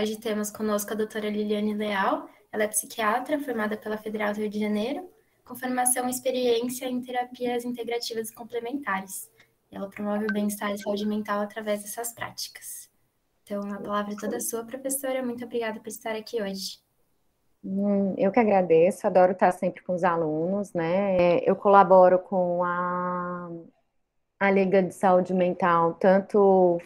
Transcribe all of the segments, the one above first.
Hoje temos conosco a doutora Liliane Leal, ela é psiquiatra formada pela Federal do Rio de Janeiro, com formação e experiência em terapias integrativas e complementares. Ela promove o bem-estar e saúde mental através dessas práticas. Então, a palavra é toda sua, professora. Muito obrigada por estar aqui hoje. Hum, eu que agradeço, adoro estar sempre com os alunos, né? Eu colaboro com a, a Liga de Saúde Mental, tanto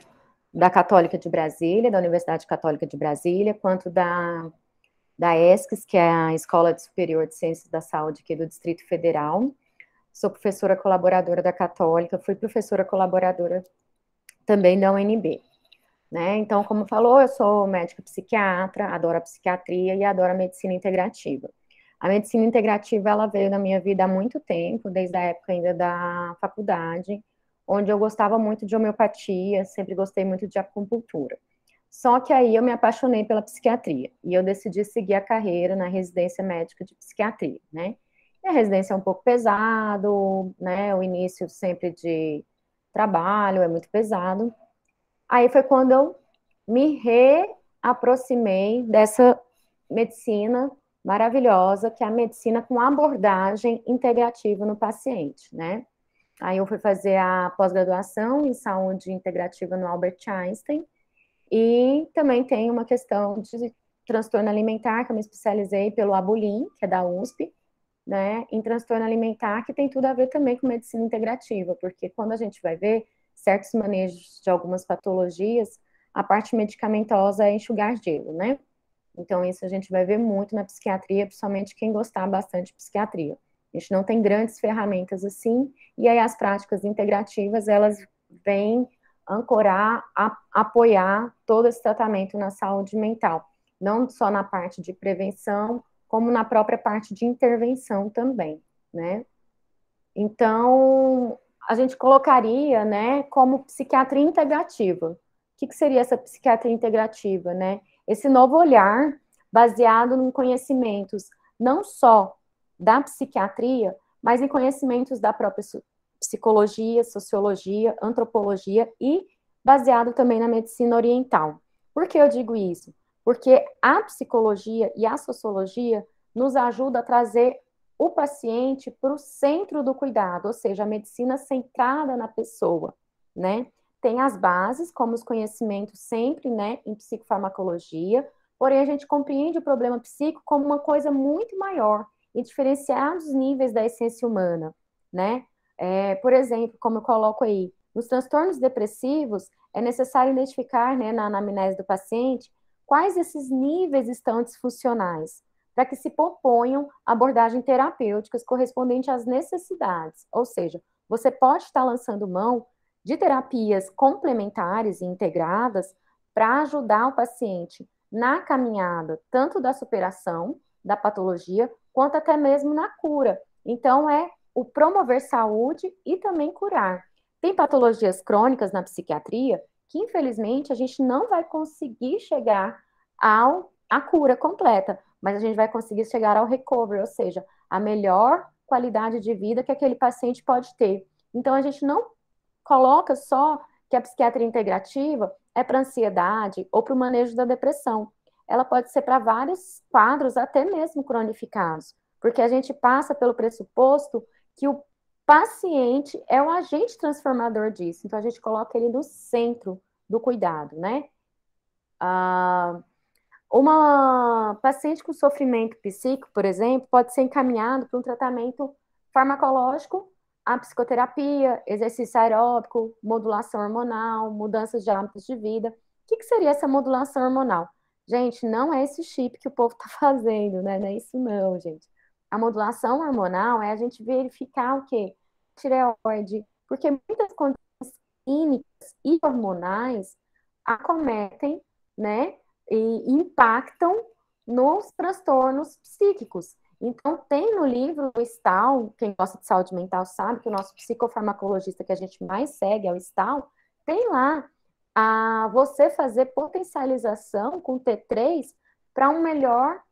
da Católica de Brasília, da Universidade Católica de Brasília, quanto da da ESCS, que é a Escola Superior de Ciências da Saúde aqui do Distrito Federal. Sou professora colaboradora da Católica, fui professora colaboradora também da UNB. Né? Então, como falou, eu sou médica psiquiatra, adoro a psiquiatria e adoro a medicina integrativa. A medicina integrativa, ela veio na minha vida há muito tempo, desde a época ainda da faculdade, onde eu gostava muito de homeopatia, sempre gostei muito de acupuntura. Só que aí eu me apaixonei pela psiquiatria e eu decidi seguir a carreira na residência médica de psiquiatria, né? E a residência é um pouco pesado, né? O início sempre de trabalho é muito pesado. Aí foi quando eu me reaproximei dessa medicina maravilhosa, que é a medicina com abordagem integrativa no paciente, né? Aí eu fui fazer a pós-graduação em saúde integrativa no Albert Einstein e também tem uma questão de transtorno alimentar, que eu me especializei pelo Abulim, que é da USP, né, em transtorno alimentar, que tem tudo a ver também com medicina integrativa, porque quando a gente vai ver certos manejos de algumas patologias, a parte medicamentosa é enxugar gelo, né? Então, isso a gente vai ver muito na psiquiatria, principalmente quem gostar bastante de psiquiatria. A gente não tem grandes ferramentas assim, e aí as práticas integrativas, elas vêm ancorar, a, apoiar todo esse tratamento na saúde mental, não só na parte de prevenção, como na própria parte de intervenção também, né? Então, a gente colocaria, né, como psiquiatria integrativa. O que, que seria essa psiquiatria integrativa, né? Esse novo olhar baseado em conhecimentos não só da psiquiatria, mas em conhecimentos da própria psicologia, sociologia, antropologia e baseado também na medicina oriental. Por que eu digo isso? Porque a psicologia e a sociologia nos ajuda a trazer o paciente para o centro do cuidado, ou seja, a medicina centrada na pessoa, né? Tem as bases, como os conhecimentos sempre, né, em psicofarmacologia, porém a gente compreende o problema psíquico como uma coisa muito maior e diferenciados níveis da essência humana, né? É, por exemplo, como eu coloco aí, nos transtornos depressivos, é necessário identificar, né, na anamnese do paciente, quais esses níveis estão disfuncionais, para que se proponham abordagens terapêuticas correspondentes às necessidades. Ou seja, você pode estar lançando mão de terapias complementares e integradas para ajudar o paciente na caminhada, tanto da superação da patologia, quanto até mesmo na cura. Então, é o promover saúde e também curar. Tem patologias crônicas na psiquiatria que, infelizmente, a gente não vai conseguir chegar ao, à cura completa, mas a gente vai conseguir chegar ao recovery, ou seja, a melhor qualidade de vida que aquele paciente pode ter. Então, a gente não coloca só que a psiquiatria integrativa é para ansiedade ou para o manejo da depressão. Ela pode ser para vários quadros, até mesmo cronificados, porque a gente passa pelo pressuposto que o paciente é o agente transformador disso. Então, a gente coloca ele no centro do cuidado, né? Ah, uma paciente com sofrimento psíquico, por exemplo, pode ser encaminhado para um tratamento farmacológico, a psicoterapia, exercício aeróbico, modulação hormonal, mudanças de hábitos de vida. O que, que seria essa modulação hormonal? Gente, não é esse chip que o povo está fazendo, né? Não é isso não, gente. A modulação hormonal é a gente verificar o quê? Tireoide, porque muitas condições clínicas e hormonais acometem, né, e impactam nos transtornos psíquicos. Então, tem no livro o Stal, quem gosta de saúde mental sabe que o nosso psicofarmacologista que a gente mais segue é o Stal, tem lá a você fazer potencialização com T3 para uma melhor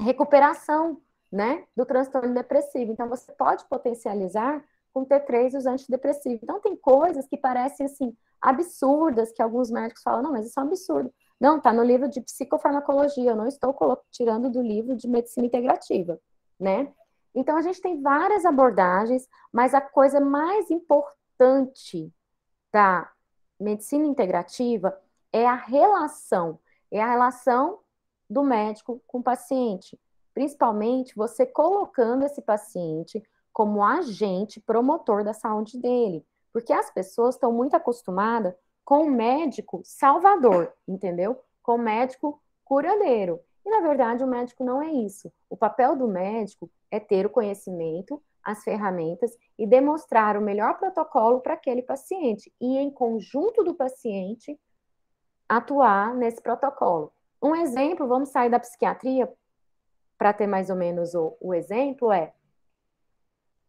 recuperação né, do transtorno depressivo. Então, você pode potencializar com T3 os antidepressivos. Então, tem coisas que parecem, assim, absurdas, que alguns médicos falam, não, mas isso é um absurdo. Não, está no livro de psicofarmacologia, eu não estou tirando do livro de medicina integrativa, né? Então, a gente tem várias abordagens, mas a coisa mais importante da medicina integrativa é a relação, é a relação do médico com o paciente. Principalmente você colocando esse paciente como agente promotor da saúde dele. Porque as pessoas estão muito acostumadas com o médico salvador, entendeu? Com o médico curadeiro. E, na verdade, o médico não é isso. O papel do médico é ter o conhecimento, as ferramentas e demonstrar o melhor protocolo para aquele paciente. E, em conjunto do paciente, atuar nesse protocolo. Um exemplo, vamos sair da psiquiatria para ter mais ou menos o, o exemplo, é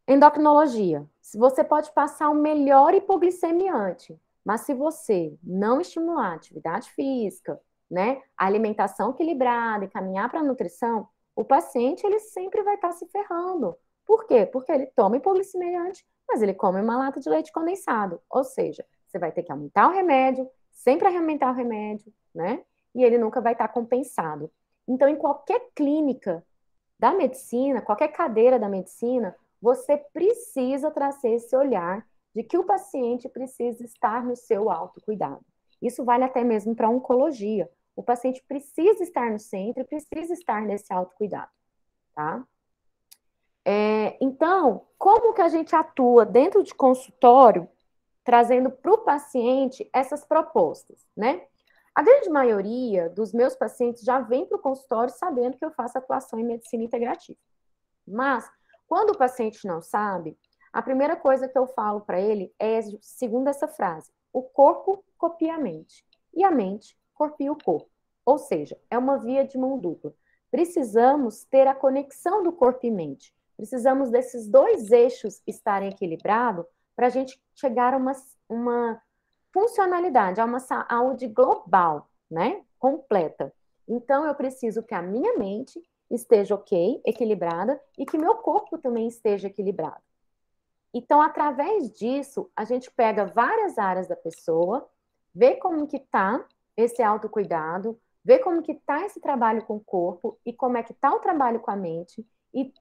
endocrinologia. Você pode passar o melhor hipoglicemiante, mas se você não estimular a atividade física, né, a alimentação equilibrada e caminhar para a nutrição, o paciente ele sempre vai estar tá se ferrando. Por quê? Porque ele toma hipoglicemiante, mas ele come uma lata de leite condensado. Ou seja, você vai ter que aumentar o remédio, sempre aumentar o remédio, né? E ele nunca vai estar tá compensado. Então, em qualquer clínica da medicina, qualquer cadeira da medicina, você precisa trazer esse olhar de que o paciente precisa estar no seu autocuidado. Isso vale até mesmo para a oncologia. O paciente precisa estar no centro, precisa estar nesse autocuidado, tá? É, então, como que a gente atua dentro de consultório, trazendo para o paciente essas propostas, né? A grande maioria dos meus pacientes já vem para o consultório sabendo que eu faço atuação em medicina integrativa. Mas, quando o paciente não sabe, a primeira coisa que eu falo para ele é, segundo essa frase, o corpo copia a mente e a mente copia o corpo. Ou seja, é uma via de mão dupla. Precisamos ter a conexão do corpo e mente. Precisamos desses dois eixos estarem equilibrados para a gente chegar a uma, uma funcionalidade, a uma saúde global, né? Completa. Então, eu preciso que a minha mente esteja ok, equilibrada, e que meu corpo também esteja equilibrado. Então, através disso, a gente pega várias áreas da pessoa, vê como que tá esse autocuidado, vê como que tá esse trabalho com o corpo e como é que tá o trabalho com a mente e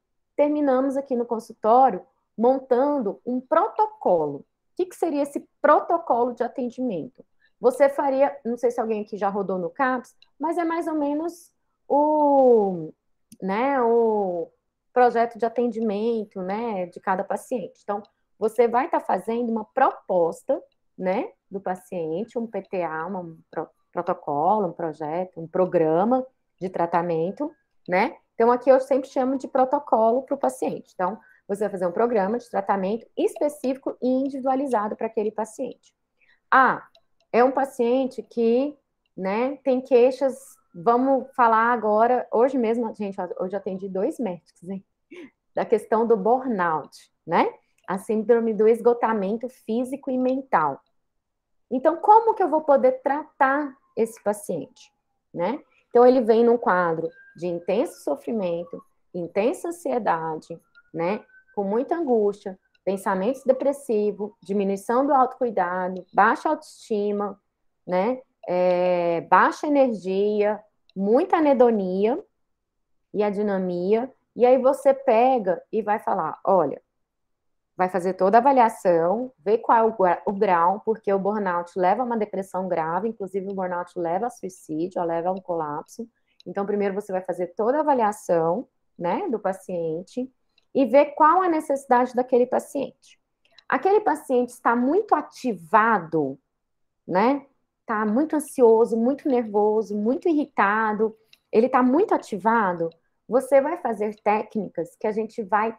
terminamos aqui no consultório montando um protocolo o que, que seria esse protocolo de atendimento? Você faria, não sei se alguém aqui já rodou no CAPS, mas é mais ou menos o, né, o projeto de atendimento, né, de cada paciente. Então, você vai estar tá fazendo uma proposta, né, do paciente, um PTA, um pro, protocolo, um projeto, um programa de tratamento, né? Então, aqui eu sempre chamo de protocolo para o paciente. Então, você vai fazer um programa de tratamento específico e individualizado para aquele paciente. Ah, é um paciente que né, tem queixas. Vamos falar agora, hoje mesmo, gente, hoje atendi dois médicos, hein? Da questão do burnout, né? A síndrome do esgotamento físico e mental. Então, como que eu vou poder tratar esse paciente, né? Então, ele vem num quadro de intenso sofrimento, intensa ansiedade, né? com muita angústia, pensamentos depressivos, diminuição do autocuidado, baixa autoestima, né? É, baixa energia, muita anedonia e adinamia. E aí você pega e vai falar: olha, vai fazer toda a avaliação, ver qual é o, o grau, porque o burnout leva a uma depressão grave, inclusive o burnout leva a suicídio, leva a um colapso. Então, primeiro você vai fazer toda a avaliação, né, do paciente e ver qual a necessidade daquele paciente. Aquele paciente está muito ativado, né? Está muito ansioso, muito nervoso, muito irritado, ele está muito ativado. Você vai fazer técnicas que a gente vai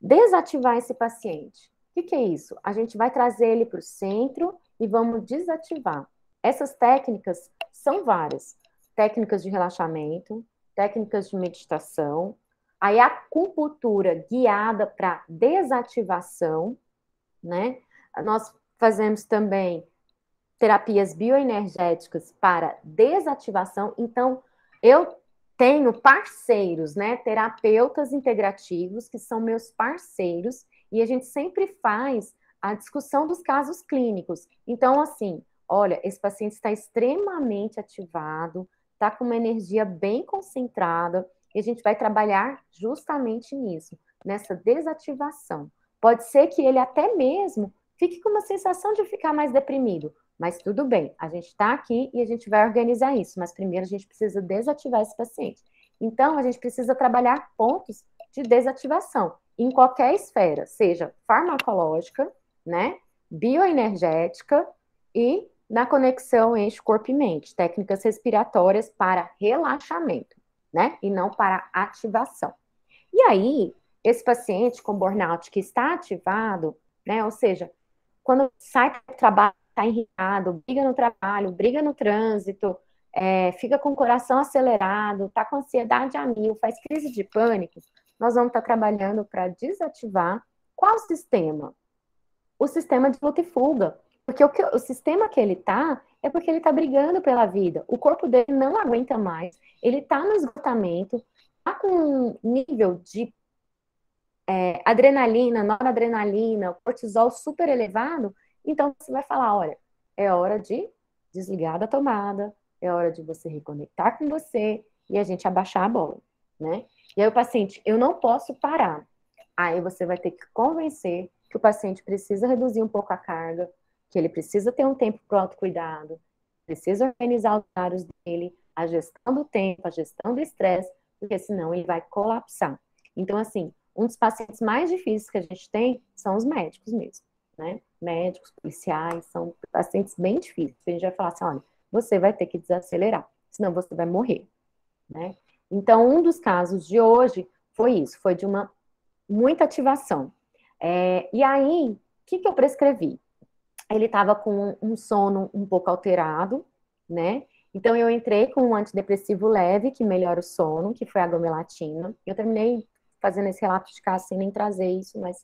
desativar esse paciente. O que, que é isso? A gente vai trazer ele para o centro e vamos desativar. Essas técnicas são várias: técnicas de relaxamento, técnicas de meditação, Aí a acupuntura guiada para desativação, né? Nós fazemos também terapias bioenergéticas para desativação. Então, eu tenho parceiros, né? Terapeutas integrativos que são meus parceiros e a gente sempre faz a discussão dos casos clínicos. Então, assim, olha, esse paciente está extremamente ativado, está com uma energia bem concentrada, e a gente vai trabalhar justamente nisso, nessa desativação. Pode ser que ele até mesmo fique com uma sensação de ficar mais deprimido, mas tudo bem, a gente está aqui e a gente vai organizar isso, mas primeiro a gente precisa desativar esse paciente. Então, a gente precisa trabalhar pontos de desativação em qualquer esfera, seja farmacológica, né, bioenergética e na conexão eixo corpo e mente, técnicas respiratórias para relaxamento, né, e não para ativação. E aí, esse paciente com burnout que está ativado, né, ou seja, quando sai do trabalho, está irritado, briga no trabalho, briga no trânsito, é, fica com o coração acelerado, está com ansiedade a mil, faz crise de pânico, nós vamos estar tá trabalhando para desativar qual sistema? O sistema de luta e fuga. Porque o, que, o sistema que ele está é porque ele está brigando pela vida. O corpo dele não aguenta mais, ele está no esgotamento, está com um nível de é, adrenalina, noradrenalina, cortisol super elevado, então você vai falar, olha, é hora de desligar da tomada, é hora de você reconectar com você e a gente abaixar a bola, né? E aí o paciente, eu não posso parar. Aí você vai ter que convencer que o paciente precisa reduzir um pouco a carga, que ele precisa ter um tempo para o autocuidado, precisa organizar os horários dele, a gestão do tempo, a gestão do estresse, porque senão ele vai colapsar. Então, assim, um dos pacientes mais difíceis que a gente tem são os médicos mesmo, né? Médicos, policiais, são pacientes bem difíceis. A gente vai falar assim, olha, você vai ter que desacelerar, senão você vai morrer, né? Então, um dos casos de hoje foi isso, foi de uma muita ativação. É, e aí, o que, que eu prescrevi? Ele estava com um sono um pouco alterado, né? Então, eu entrei com um antidepressivo leve, que melhora o sono, que foi a gomelatina. Eu terminei fazendo esse relato de caso sem nem trazer isso, mas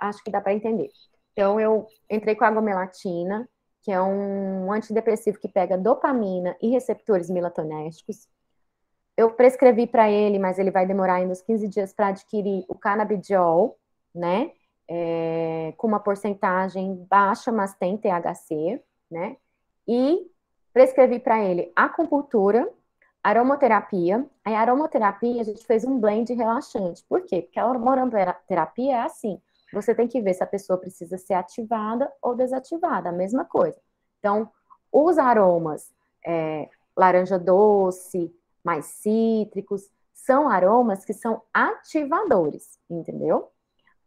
acho que dá para entender. Então, eu entrei com a gomelatina, que é um antidepressivo que pega dopamina e receptores melatonérgicos. Eu prescrevi para ele, mas ele vai demorar ainda uns 15 dias para adquirir o canabidiol, né? É, com uma porcentagem baixa, mas tem THC, né? E prescrevi para ele acupuntura, aromaterapia. A aromaterapia, a gente fez um blend relaxante. Por quê? Porque a aromaterapia é assim. Você tem que ver se a pessoa precisa ser ativada ou desativada, a mesma coisa. Então, os aromas é, laranja doce, mais cítricos, são aromas que são ativadores, entendeu?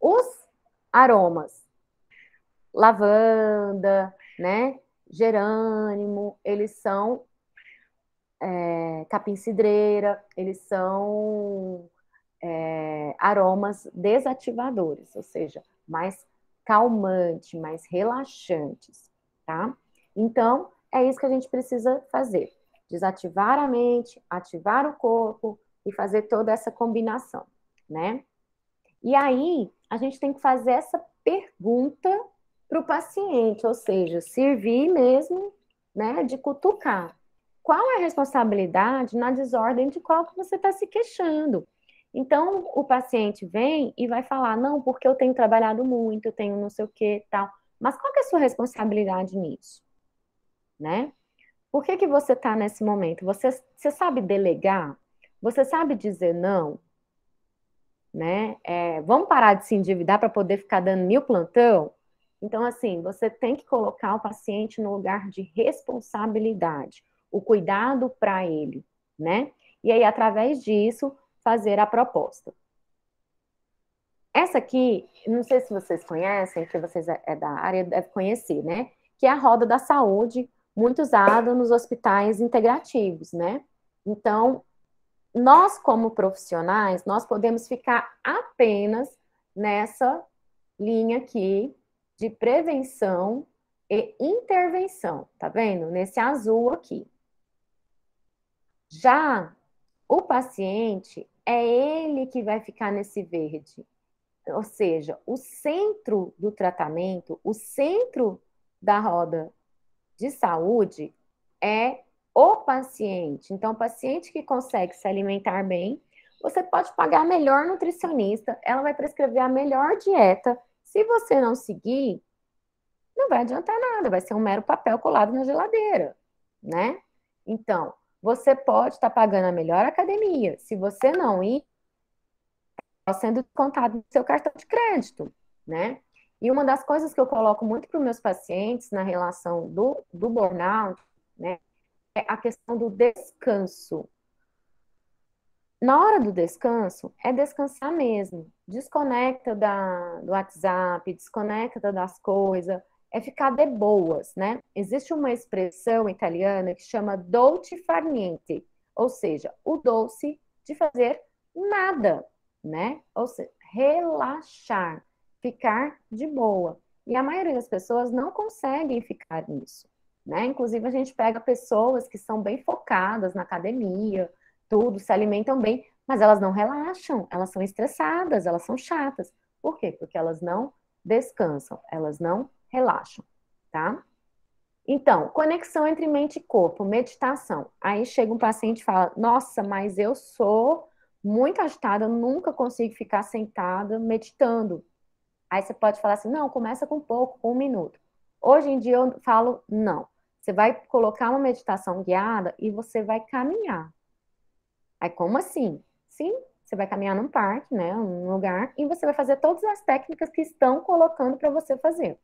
Os aromas lavanda, né, gerânimo, eles são é, capim-cidreira, eles são é, aromas desativadores, ou seja, mais calmante, mais relaxantes, tá? Então, é isso que a gente precisa fazer desativar a mente, ativar o corpo e fazer toda essa combinação, né? E aí, a gente tem que fazer essa pergunta para o paciente, ou seja, servir mesmo, né, de cutucar. Qual é a responsabilidade na desordem de qual que você está se queixando? Então, o paciente vem e vai falar, não, porque eu tenho trabalhado muito, eu tenho não sei o que tal. Mas qual que é a sua responsabilidade nisso? Né? Por que, que você está nesse momento? Você, você sabe delegar? Você sabe dizer não? Né? É, vamos parar de se endividar para poder ficar dando mil plantão? Então, assim, você tem que colocar o paciente no lugar de responsabilidade, o cuidado para ele, né? E aí, através disso, fazer a proposta. Essa aqui, não sei se vocês conhecem, que vocês é, é da área, deve conhecer, né? Que é a roda da saúde, muito usado nos hospitais integrativos, né? Então, nós como profissionais, nós podemos ficar apenas nessa linha aqui de prevenção e intervenção, tá vendo? Nesse azul aqui. Já o paciente é ele que vai ficar nesse verde. Ou seja, o centro do tratamento, o centro da roda de saúde é o paciente. Então, o paciente que consegue se alimentar bem, você pode pagar a melhor nutricionista, ela vai prescrever a melhor dieta. Se você não seguir, não vai adiantar nada, vai ser um mero papel colado na geladeira, né? Então, você pode estar tá pagando a melhor academia. Se você não ir, está sendo contado no seu cartão de crédito, né? E uma das coisas que eu coloco muito para os meus pacientes na relação do, do burnout, né, a questão do descanso. Na hora do descanso, é descansar mesmo. Desconecta da, do WhatsApp, desconecta das coisas, é ficar de boas, né? Existe uma expressão italiana que chama dolce far niente, ou seja, o doce de fazer nada, né? Ou seja, relaxar, ficar de boa. E a maioria das pessoas não conseguem ficar nisso, né? Inclusive a gente pega pessoas que são bem focadas na academia, tudo, se alimentam bem, mas elas não relaxam, elas são estressadas, elas são chatas. Por quê? Porque elas não descansam, elas não relaxam, tá? Então, conexão entre mente e corpo, meditação. Aí chega um paciente e fala: Nossa, mas eu sou muito agitada, eu nunca consigo ficar sentada meditando. Aí você pode falar assim: Não, começa com pouco, com um minuto. Hoje em dia eu falo: Não. Você vai colocar uma meditação guiada e você vai caminhar. Aí, como assim? Sim, você vai caminhar num parque, né, num lugar, e você vai fazer todas as técnicas que estão colocando para você fazer.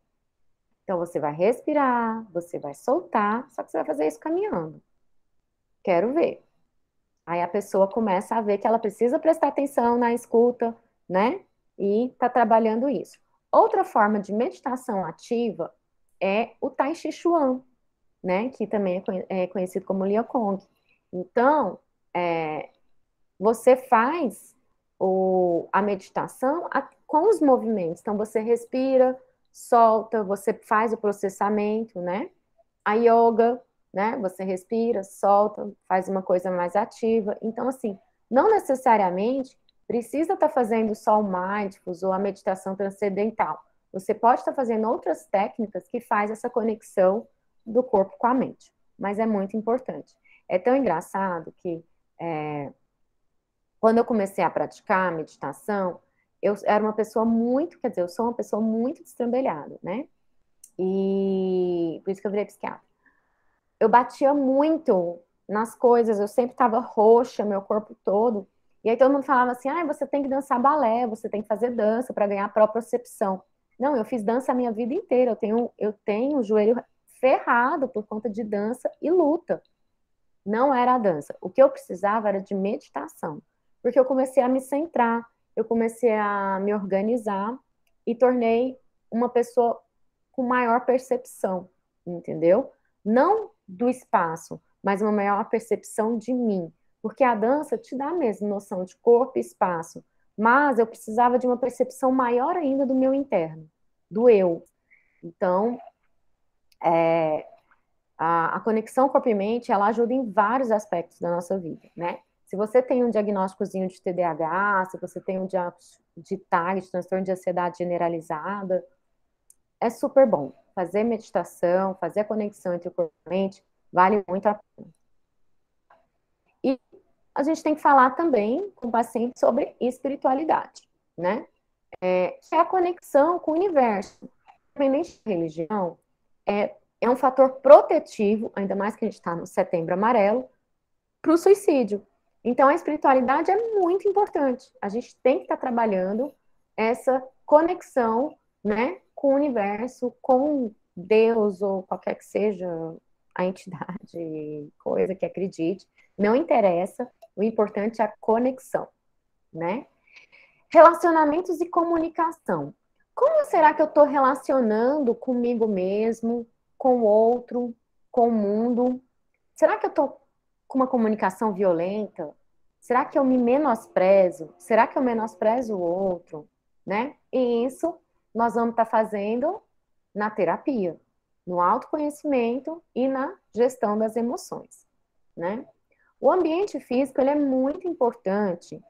Então, você vai respirar, você vai soltar, só que você vai fazer isso caminhando. Quero ver. Aí a pessoa começa a ver que ela precisa prestar atenção na escuta, né? E tá trabalhando isso. Outra forma de meditação ativa é o Tai Chi Chuan, né? Que também é, é conhecido como Liakong. Então, é, você faz o, a meditação com os movimentos. Então, você respira, solta, você faz o processamento, né? A yoga, né? Você respira, solta, faz uma coisa mais ativa. Então, assim, não necessariamente precisa estar tá fazendo só o mindfulness ou a meditação transcendental. Você pode estar tá fazendo outras técnicas que faz essa conexão do corpo com a mente. Mas é muito importante. É tão engraçado que é, quando eu comecei a praticar a meditação, eu era uma pessoa muito, quer dizer, eu sou uma pessoa muito destrambelhada, né? E por isso que eu virei psiquiatra. Eu batia muito nas coisas, eu sempre estava roxa, meu corpo todo. E aí todo mundo falava assim: ah, você tem que dançar balé, você tem que fazer dança para ganhar propriocepção. Não, eu fiz dança a minha vida inteira. Eu tenho, eu tenho o joelho ferrado por conta de dança e luta. Não era a dança. O que eu precisava era de meditação. Porque eu comecei a me centrar, eu comecei a me organizar e tornei uma pessoa com maior percepção, entendeu? Não do espaço, mas uma maior percepção de mim. Porque a dança te dá mesmo noção de corpo e espaço, mas eu precisava de uma percepção maior ainda do meu interno, do eu. Então, é, a, a conexão corpo e mente, ela ajuda em vários aspectos da nossa vida, né? Se você tem um diagnósticozinho de TDAH, se você tem um diagnóstico de TAG, de transtorno de ansiedade generalizada, é super bom. Fazer meditação, fazer a conexão entre o corpo e a mente, vale muito a pena. E a gente tem que falar também com o paciente sobre espiritualidade, né? É, que é a conexão com o universo. Independente de religião, é, é um fator protetivo, ainda mais que a gente está no setembro amarelo, para o suicídio. Então, a espiritualidade é muito importante. A gente tem que estar trabalhando essa conexão, né, com o universo, com Deus ou qualquer que seja a entidade, coisa que acredite. Não interessa. O importante é a conexão, né? Relacionamentos e comunicação. Como será que eu estou relacionando comigo mesmo, com o outro, com o mundo? Será que eu estou com uma comunicação violenta? Será que eu me menosprezo? Será que eu menosprezo o outro? Né? E isso nós vamos estar tá fazendo na terapia, no autoconhecimento e na gestão das emoções, né? O ambiente físico ele é muito importante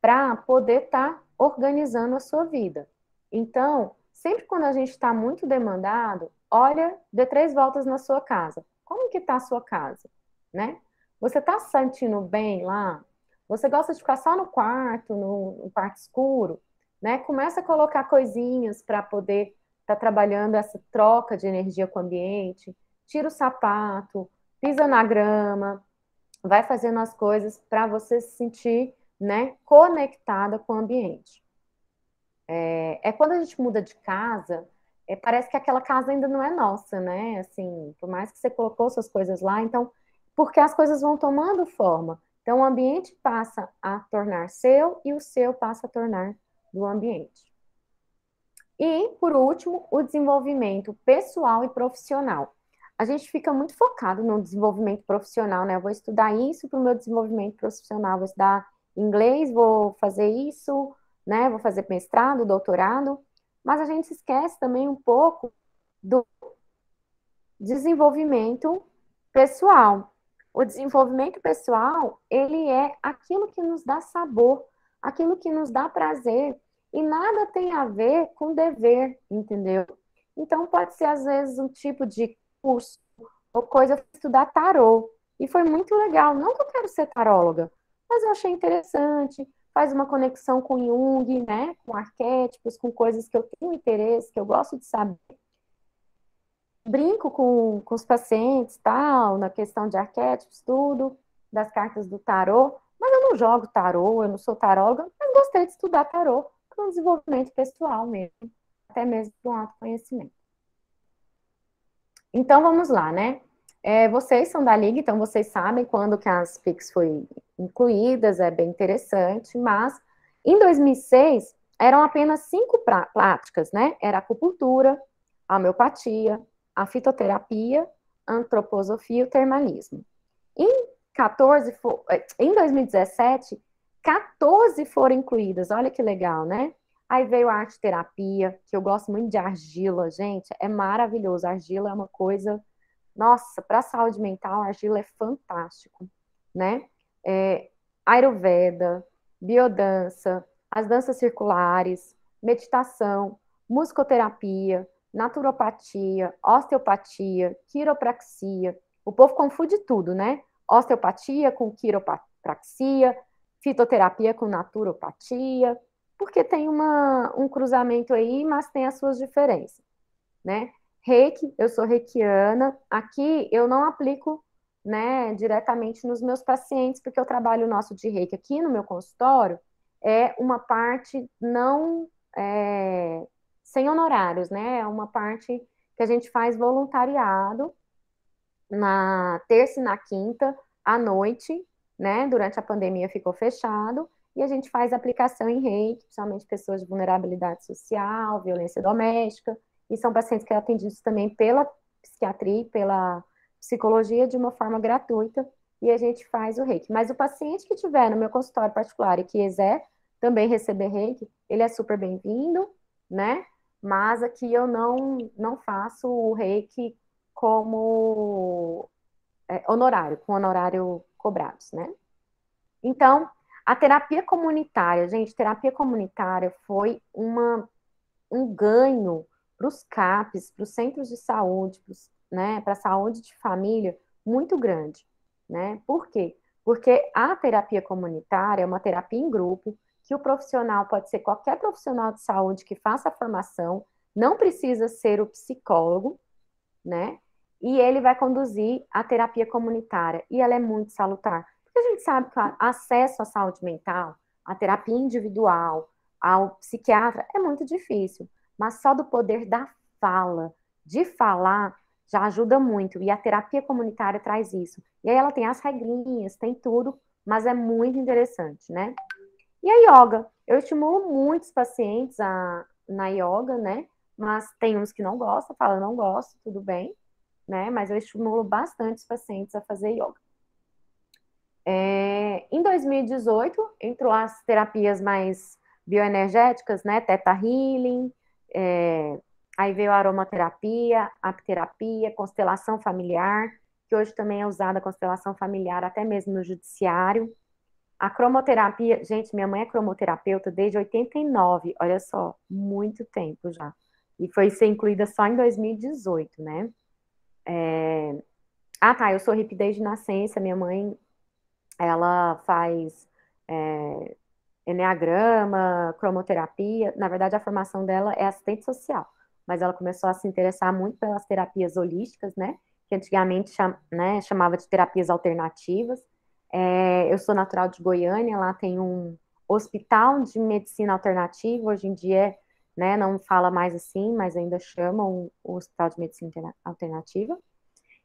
para poder estar tá organizando a sua vida. Então, sempre quando a gente está muito demandado, olha, dê três voltas na sua casa. Como que está a sua casa, né? Você está se sentindo bem lá? Você gosta de ficar só no quarto, no, no quarto escuro? Né? Começa a colocar coisinhas para poder estar está trabalhando essa troca de energia com o ambiente, tira o sapato, pisa na grama, vai fazendo as coisas para você se sentir né, conectada com o ambiente. É, é, quando a gente muda de casa, é, parece que aquela casa ainda não é nossa, né? Assim, por mais que você colocou suas coisas lá, então, porque as coisas vão tomando forma. Então, o ambiente passa a tornar seu e o seu passa a tornar do ambiente. E, por último, o desenvolvimento pessoal e profissional a gente fica muito focado no desenvolvimento profissional, né? Eu vou estudar isso para o meu desenvolvimento profissional, vou estudar inglês, vou fazer isso, né? Vou fazer mestrado, doutorado, mas a gente esquece também um pouco do desenvolvimento pessoal. O desenvolvimento pessoal, ele é aquilo que nos dá sabor, aquilo que nos dá prazer, e nada tem a ver com dever, entendeu? Então, pode ser, às vezes, um tipo de curso ou coisa estudar tarô. E foi muito legal. Não que eu quero ser taróloga, mas eu achei interessante. Faz uma conexão com Jung, né? Com arquétipos, com coisas que eu tenho interesse, que eu gosto de saber. Brinco com, com os pacientes, tal, na questão de arquétipos, tudo, das cartas do tarô. Mas eu não jogo tarô, eu não sou taróloga, mas gostei de estudar tarô para um desenvolvimento pessoal mesmo, até mesmo para um autoconhecimento. Então vamos lá, né? É, vocês são da Liga, então vocês sabem quando que as PICs foram incluídas, é bem interessante, mas em 2006 eram apenas cinco práticas, né? Era a acupuntura, a homeopatia, a fitoterapia, a antroposofia e o termalismo. Em 14, é, em 2017, 14 foram incluídas, olha que legal, né? Aí veio a arte terapia, que eu gosto muito de argila, gente, é maravilhoso. Argila é uma coisa, nossa, para a saúde mental, a argila é fantástico, né? É, Ayurveda, biodança, as danças circulares, meditação, musicoterapia, naturopatia, osteopatia, quiropraxia. O povo confunde tudo, né? Osteopatia com quiropraxia, fitoterapia com naturopatia porque tem uma, um cruzamento aí, mas tem as suas diferenças, né? Reiki, eu sou reikiana, aqui eu não aplico, né, diretamente nos meus pacientes, porque o trabalho nosso de reiki aqui no meu consultório é uma parte não, é, sem honorários, né, é uma parte que a gente faz voluntariado na terça e na quinta à noite, né, durante a pandemia ficou fechado, e a gente faz aplicação em reiki, principalmente pessoas de vulnerabilidade social, violência doméstica, e são pacientes que são atendidos também pela psiquiatria, pela psicologia de uma forma gratuita, e a gente faz o reiki. Mas o paciente que tiver no meu consultório particular e que quiser também receber reiki, ele é super bem-vindo, né? Mas aqui eu não, não faço o reiki como é, honorário, com honorário cobrados, né? Então, a terapia comunitária, gente, terapia comunitária foi uma, um ganho para os CAPs, para os centros de saúde, né, para a saúde de família, muito grande. Né? Por quê? Porque a terapia comunitária é uma terapia em grupo, que o profissional pode ser qualquer profissional de saúde que faça a formação, não precisa ser o psicólogo, né? E ele vai conduzir a terapia comunitária. E ela é muito salutar. Porque a gente sabe que o acesso à saúde mental, à terapia individual, ao psiquiatra é muito difícil, mas só do poder da fala, de falar, já ajuda muito. E a terapia comunitária traz isso. E aí ela tem as regrinhas, tem tudo, mas é muito interessante, né? E a yoga? Eu estimulo muitos pacientes a, na yoga, né? Mas tem uns que não gostam, falam, não gosto, tudo bem, né? Mas eu estimulo bastante os pacientes a fazer yoga. É, em 2018, entrou as terapias mais bioenergéticas, né? Teta Healing, é, aí veio a aromaterapia, apterapia, constelação familiar, que hoje também é usada a constelação familiar até mesmo no judiciário. A cromoterapia, gente, minha mãe é cromoterapeuta desde 89, olha só, muito tempo já. E foi ser incluída só em 2018, né? É... Ah, tá, eu sou hippie desde nascença, minha mãe ela faz é, enneagrama, cromoterapia. Na verdade, a formação dela é assistente social, mas ela começou a se interessar muito pelas terapias holísticas, né? Que antigamente cham, né, chamava de terapias alternativas. É, eu sou natural de Goiânia, lá tem um hospital de medicina alternativa, hoje em dia, né, não fala mais assim, mas ainda chamam o hospital de medicina alternativa.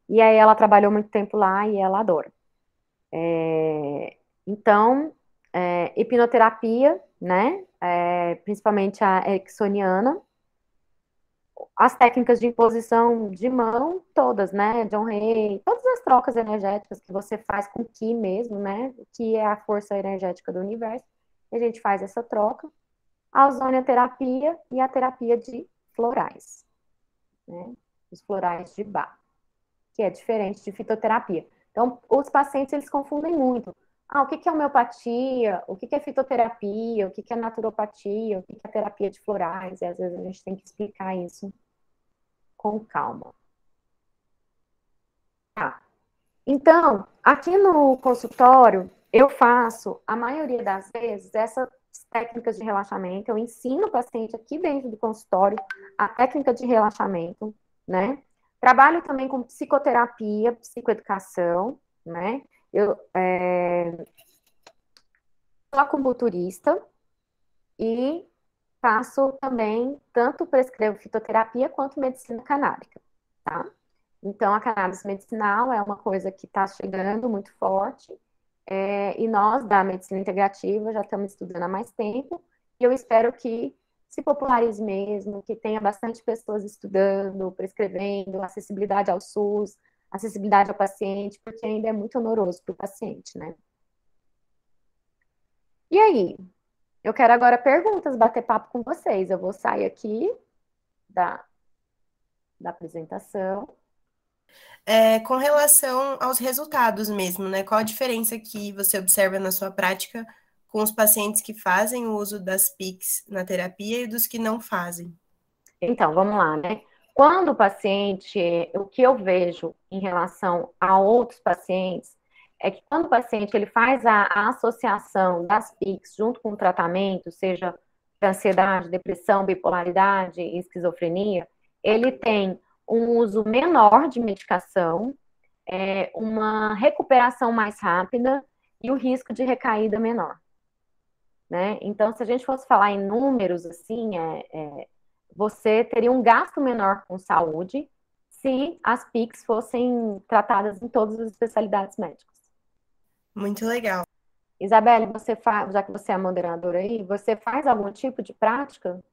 E aí ela trabalhou muito tempo lá e ela adora. É, então, é, hipnoterapia, né, é, principalmente a ericksoniana, as técnicas de imposição de mão, todas, né? John Hay, todas as trocas energéticas que você faz com Ki mesmo, né? Que é a força energética do universo. a gente faz essa troca. A ozonioterapia e a terapia de florais, né? Os florais de Bach, que é diferente de fitoterapia. Então, os pacientes, eles confundem muito. Ah, o que é homeopatia? O que é fitoterapia? O que é naturopatia? O que é terapia de florais? E às vezes a gente tem que explicar isso com calma. Tá. Então, aqui no consultório, eu faço, a maioria das vezes, essas técnicas de relaxamento. Eu ensino o paciente aqui dentro do consultório a técnica de relaxamento, né? Trabalho também com psicoterapia, psicoeducação, né? Eu é, acupunturista e faço também, tanto prescrevo fitoterapia quanto medicina canábica, tá? Então, a cannabis medicinal é uma coisa que está chegando muito forte, é, e nós, da medicina integrativa, já estamos estudando há mais tempo, e eu espero que se popularize mesmo, que tenha bastante pessoas estudando, prescrevendo, acessibilidade ao SUS, acessibilidade ao paciente, porque ainda é muito onoroso para o paciente, né? E aí? Eu quero agora perguntas, bater papo com vocês. Eu vou sair aqui da, da apresentação. É, com relação aos resultados mesmo, né? Qual a diferença que você observa na sua prática com os pacientes que fazem o uso das PICs na terapia e dos que não fazem? Então, vamos lá, né? Quando o paciente, o que eu vejo em relação a outros pacientes, é que quando o paciente ele faz a, a associação das PICs junto com o tratamento, seja ansiedade, depressão, bipolaridade e esquizofrenia, ele tem um uso menor de medicação, é, uma recuperação mais rápida e o risco de recaída menor. Né? Então, se a gente fosse falar em números, assim, é, é você teria um gasto menor com saúde se as PICs fossem tratadas em todas as especialidades médicas. Muito legal. Isabelle, você faz, já que você é moderadora aí, você faz algum tipo de prática?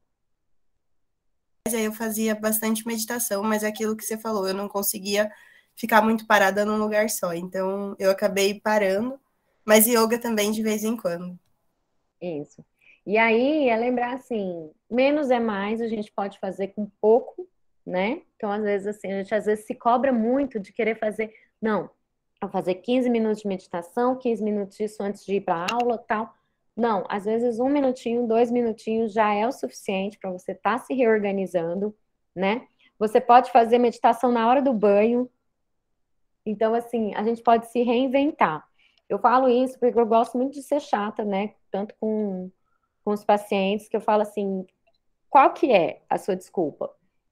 Eu fazia bastante meditação, mas é aquilo que você falou, eu não conseguia ficar muito parada num lugar só. Então, eu acabei parando, mas yoga também de vez em quando. Isso. E aí é lembrar assim, menos é mais, a gente pode fazer com pouco, né? Então, às vezes, assim, a gente às vezes se cobra muito de querer fazer, não, vou fazer 15 minutos de meditação, 15 minutos disso antes de ir para a aula tal. Não, às vezes um minutinho, dois minutinhos já é o suficiente para você estar tá se reorganizando, né? Você pode fazer meditação na hora do banho. Então, assim, a gente pode se reinventar. Eu falo isso porque eu gosto muito de ser chata, né? Tanto com com os pacientes que eu falo assim, qual que é a sua desculpa?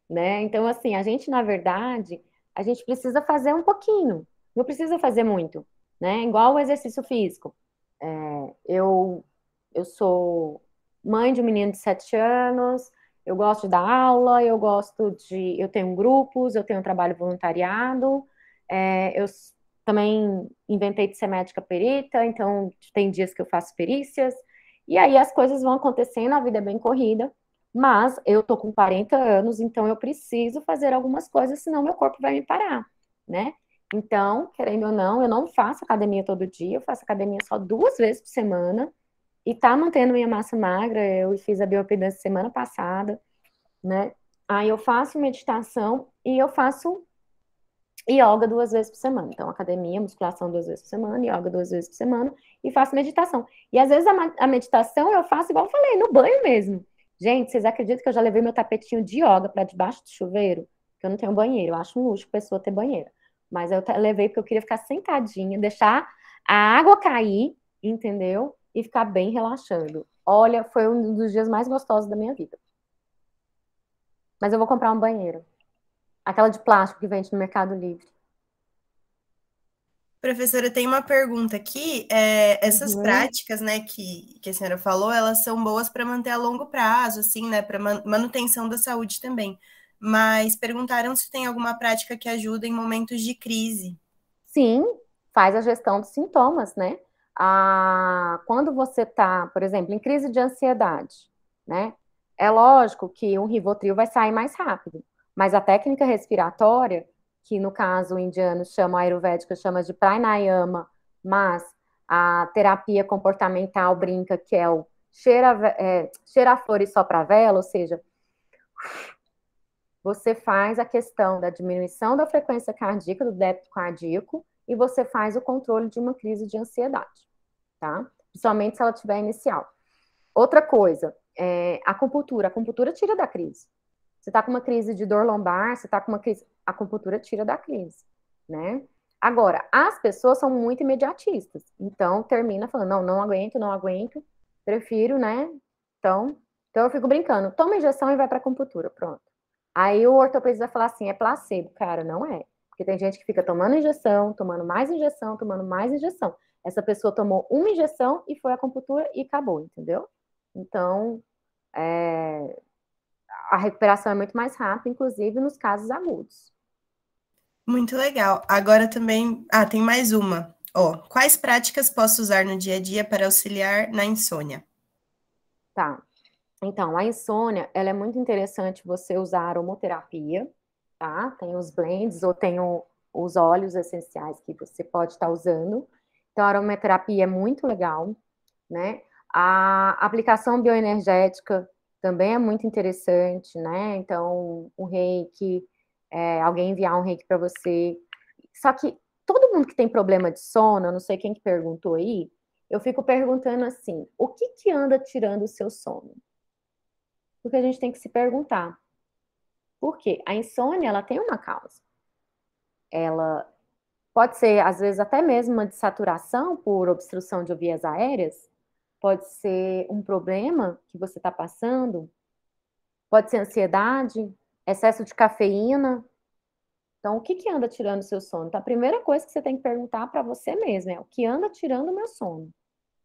Né? Então, assim, a gente, na verdade, a gente precisa fazer um pouquinho, não precisa fazer muito, né? Igual o exercício físico. É, eu, eu sou mãe de um menino de sete anos, eu gosto dar aula, eu gosto de. Eu tenho grupos, eu tenho trabalho voluntariado, é, eu também inventei de ser médica perita, então tem dias que eu faço perícias, e aí as coisas vão acontecendo, a vida é bem corrida, mas eu tô com 40 anos, então eu preciso fazer algumas coisas, senão meu corpo vai me parar, né? Então, querendo ou não, eu não faço academia todo dia, eu faço academia só duas vezes por semana, e tá mantendo minha massa magra, eu fiz a bioimpedância semana passada, né? Aí eu faço meditação e eu faço yoga duas vezes por semana. Então, academia, musculação duas vezes por semana, yoga duas vezes por semana e faço meditação. E às vezes a, a meditação eu faço igual eu falei, no banho mesmo. Gente, vocês acreditam que eu já levei meu tapetinho de yoga para debaixo do chuveiro? Que eu não tenho banheiro, eu acho um luxo pessoa ter banheiro. Mas eu levei porque eu queria ficar sentadinha, deixar a água cair, entendeu? E ficar bem relaxando. Olha, foi um dos dias mais gostosos da minha vida. mas eu vou comprar um banheiro. Aquela de plástico que vende no Mercado Livre. Professora, tem uma pergunta aqui. É, essas uhum. práticas, né, que, que a senhora falou, elas são boas para manter a longo prazo, assim, né, para manutenção da saúde também. Mas perguntaram se tem alguma prática que ajuda em momentos de crise. Sim, faz a gestão dos sintomas, né? Ah, quando você está, por exemplo, em crise de ansiedade, né? É lógico que um Rivotril vai sair mais rápido, mas a técnica respiratória que no caso o indiano chama, a ayurvédica chama de pranayama, mas a terapia comportamental brinca que é o cheira, é, cheira a flor e sopra a vela, ou seja, você faz a questão da diminuição da frequência cardíaca, do débito cardíaco, e você faz o controle de uma crise de ansiedade, tá? Principalmente se ela tiver inicial. Outra coisa, é, a acupuntura. A acupuntura tira da crise. Você está com uma crise de dor lombar, você está com uma crise a acupuntura tira da crise, né? Agora, as pessoas são muito imediatistas, então termina falando, não, não aguento, não aguento, prefiro, né? Então, então eu fico brincando, toma injeção e vai para acupuntura, pronto. Aí o ortopedista vai falar assim, é placebo, cara, não é. Porque tem gente que fica tomando injeção, tomando mais injeção, tomando mais injeção. Essa pessoa tomou uma injeção e foi à acupuntura e acabou, entendeu? Então, é, a recuperação é muito mais rápida, inclusive nos casos agudos. Muito legal. Agora também. Ah, tem mais uma. Ó, quais práticas posso usar no dia a dia para auxiliar na insônia? Tá. Então, a insônia, ela é muito interessante você usar aromoterapia, tá? Tem os blends ou tem o, os óleos essenciais que você pode estar usando. Então, a aromaterapia é muito legal, né? A aplicação bioenergética também é muito interessante, né? Então, o reiki, é, alguém enviar um reiki para você. Só que todo mundo que tem problema de sono, não sei quem que perguntou aí, eu fico perguntando assim, o que que anda tirando o seu sono? Porque a gente tem que se perguntar. Por quê? A insônia, ela tem uma causa. Ela pode ser, às vezes, até mesmo uma desaturação por obstrução de vias aéreas, pode ser um problema que você está passando, pode ser ansiedade, excesso de cafeína. Então, o que, que anda tirando o seu sono? Então, a primeira coisa que você tem que perguntar para você mesmo é o que anda tirando o meu sono,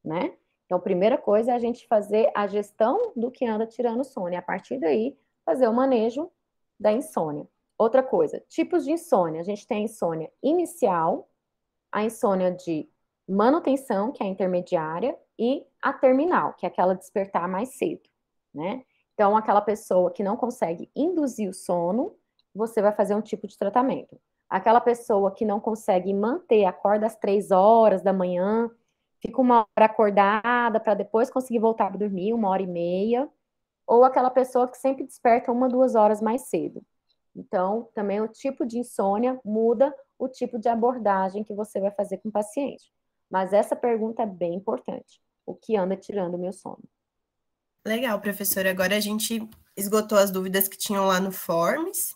né? Então, a primeira coisa é a gente fazer a gestão do que anda tirando o sono e a partir daí fazer o manejo da insônia. Outra coisa, tipos de insônia. A gente tem a insônia inicial, a insônia de manutenção, que é a intermediária, e a terminal, que é aquela despertar mais cedo, né? Então, aquela pessoa que não consegue induzir o sono, você vai fazer um tipo de tratamento. Aquela pessoa que não consegue manter, acorda às três horas da manhã, fica uma hora acordada para depois conseguir voltar para dormir, uma hora e meia, ou aquela pessoa que sempre desperta uma, duas horas mais cedo. Então, também o tipo de insônia muda o tipo de abordagem que você vai fazer com o paciente. Mas essa pergunta é bem importante. O que anda tirando o meu sono? Legal, professora. Agora a gente esgotou as dúvidas que tinham lá no Forms.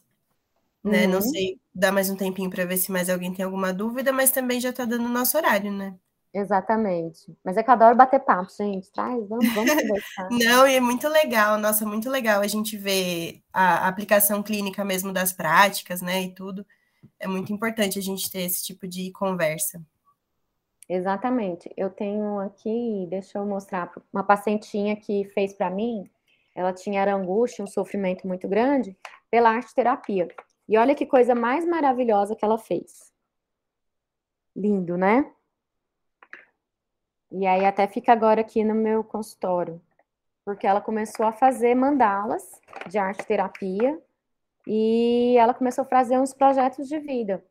Né? Uhum. Não sei, dá mais um tempinho para ver se mais alguém tem alguma dúvida, mas também já está dando o nosso horário, né? Exatamente. Mas é que eu adoro bater papo, gente. Traz, vamos, vamos conversar. Não, e é muito legal, nossa, muito legal a gente ver a aplicação clínica mesmo das práticas, né? E tudo. É muito importante a gente ter esse tipo de conversa. Exatamente. Eu tenho aqui, deixa eu mostrar, uma pacientinha que fez para mim, ela tinha angústia, um sofrimento muito grande pela arte terapia. E olha que coisa mais maravilhosa que ela fez. Lindo, né? E aí até fica agora aqui no meu consultório, porque ela começou a fazer mandalas de arte terapia e ela começou a fazer uns projetos de vida.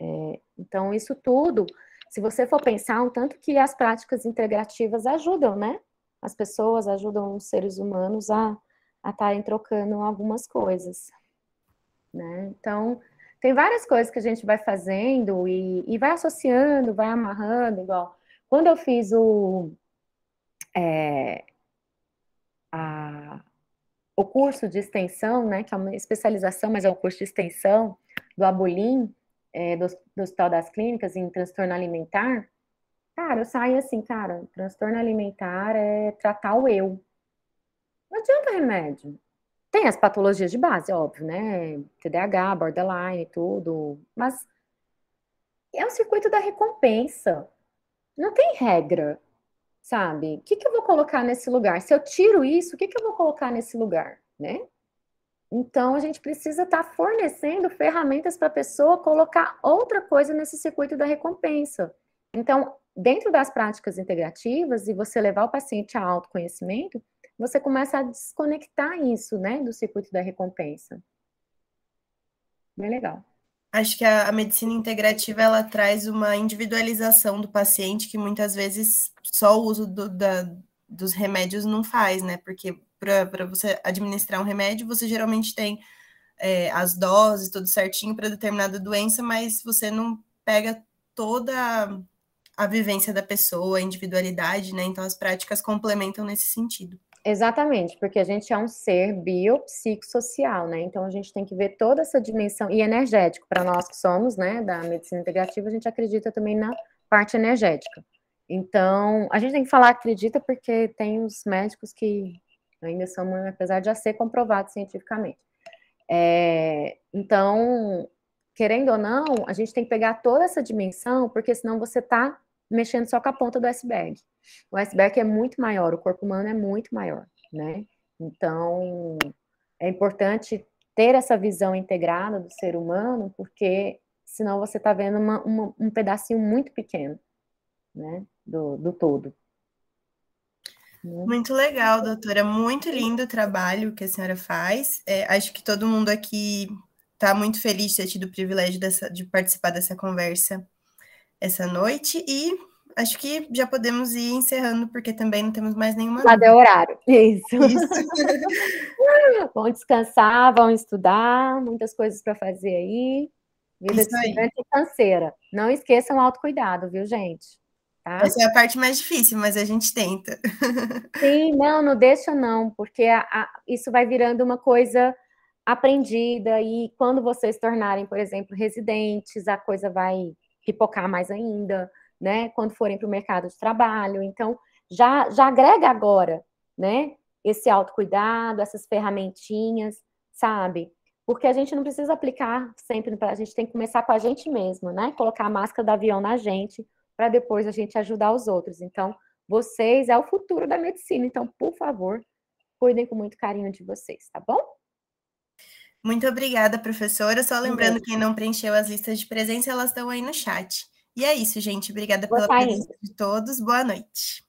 É, então isso tudo se você for pensar, um tanto que as práticas integrativas ajudam, né? As pessoas ajudam os seres humanos a estarem trocando algumas coisas, né? Então, tem várias coisas que a gente vai fazendo e, e vai associando, vai amarrando, igual. Quando eu fiz o, é, a, o curso de extensão, né, que é uma especialização, mas é um curso de extensão do Abolim, é, do, do Hospital das Clínicas em transtorno alimentar, cara, eu saio assim, cara, transtorno alimentar é tratar o eu. Não adianta remédio. Tem as patologias de base, óbvio, né? TDAH, borderline, tudo, mas é o circuito da recompensa. Não tem regra, sabe? O que, que eu vou colocar nesse lugar? Se eu tiro isso, o que, que eu vou colocar nesse lugar, né? Então, a gente precisa estar tá fornecendo ferramentas para a pessoa colocar outra coisa nesse circuito da recompensa. Então, dentro das práticas integrativas, e você levar o paciente a autoconhecimento, você começa a desconectar isso, né, do circuito da recompensa. Bem legal. Acho que a, a, medicina integrativa ela traz uma individualização do paciente que muitas vezes só o uso do, da, dos remédios não faz, né? Porque para você administrar um remédio, você geralmente tem é, as doses, tudo certinho para determinada doença, mas você não pega toda a vivência da pessoa, a individualidade, né? Então as práticas complementam nesse sentido. Exatamente, porque a gente é um ser biopsicossocial, né? Então a gente tem que ver toda essa dimensão e energético. Para nós que somos, né, da medicina integrativa, a gente acredita também na parte energética. Então, a gente tem que falar acredita porque tem os médicos que ainda são, apesar de já ser comprovado cientificamente. É, então, querendo ou não, a gente tem que pegar toda essa dimensão, porque senão você está mexendo só com a ponta do iceberg. O iceberg é muito maior, o corpo humano é muito maior, né? Então, é importante ter essa visão integrada do ser humano, porque senão você está vendo uma, uma, um pedacinho muito pequeno, né, do, do todo. Né? Muito legal, doutora. Muito lindo o trabalho que a senhora faz. É, acho que todo mundo aqui está muito feliz de ter tido o privilégio dessa, de participar dessa conversa essa noite e acho que já podemos ir encerrando, porque também não temos mais nenhuma. Já deu horário. Isso. Isso. vão descansar, vão estudar, muitas coisas para fazer aí. Vida Isso de estudante e canseira. Não esqueçam o autocuidado, viu, gente? Tá? Essa é a parte mais difícil, mas a gente tenta. Sim, não, não deixa não, porque a, a, isso vai virando uma coisa aprendida e quando vocês tornarem, por exemplo, residentes, a coisa vai pipocar mais ainda, né? Quando forem para o mercado de trabalho. Então, já, já agrega agora, né? Esse autocuidado, essas ferramentinhas, sabe? Porque a gente não precisa aplicar sempre, a gente tem que começar com a gente mesmo, né? Colocar a máscara do avião na gente, para depois a gente ajudar os outros. Então, vocês é o futuro da medicina. Então, por favor, cuidem com muito carinho de vocês, tá bom? Muito obrigada, professora. Só lembrando, quem não preencheu as listas de presença, elas estão aí no chat. E é isso, gente. Obrigada Boa pela presença de todos. Boa noite.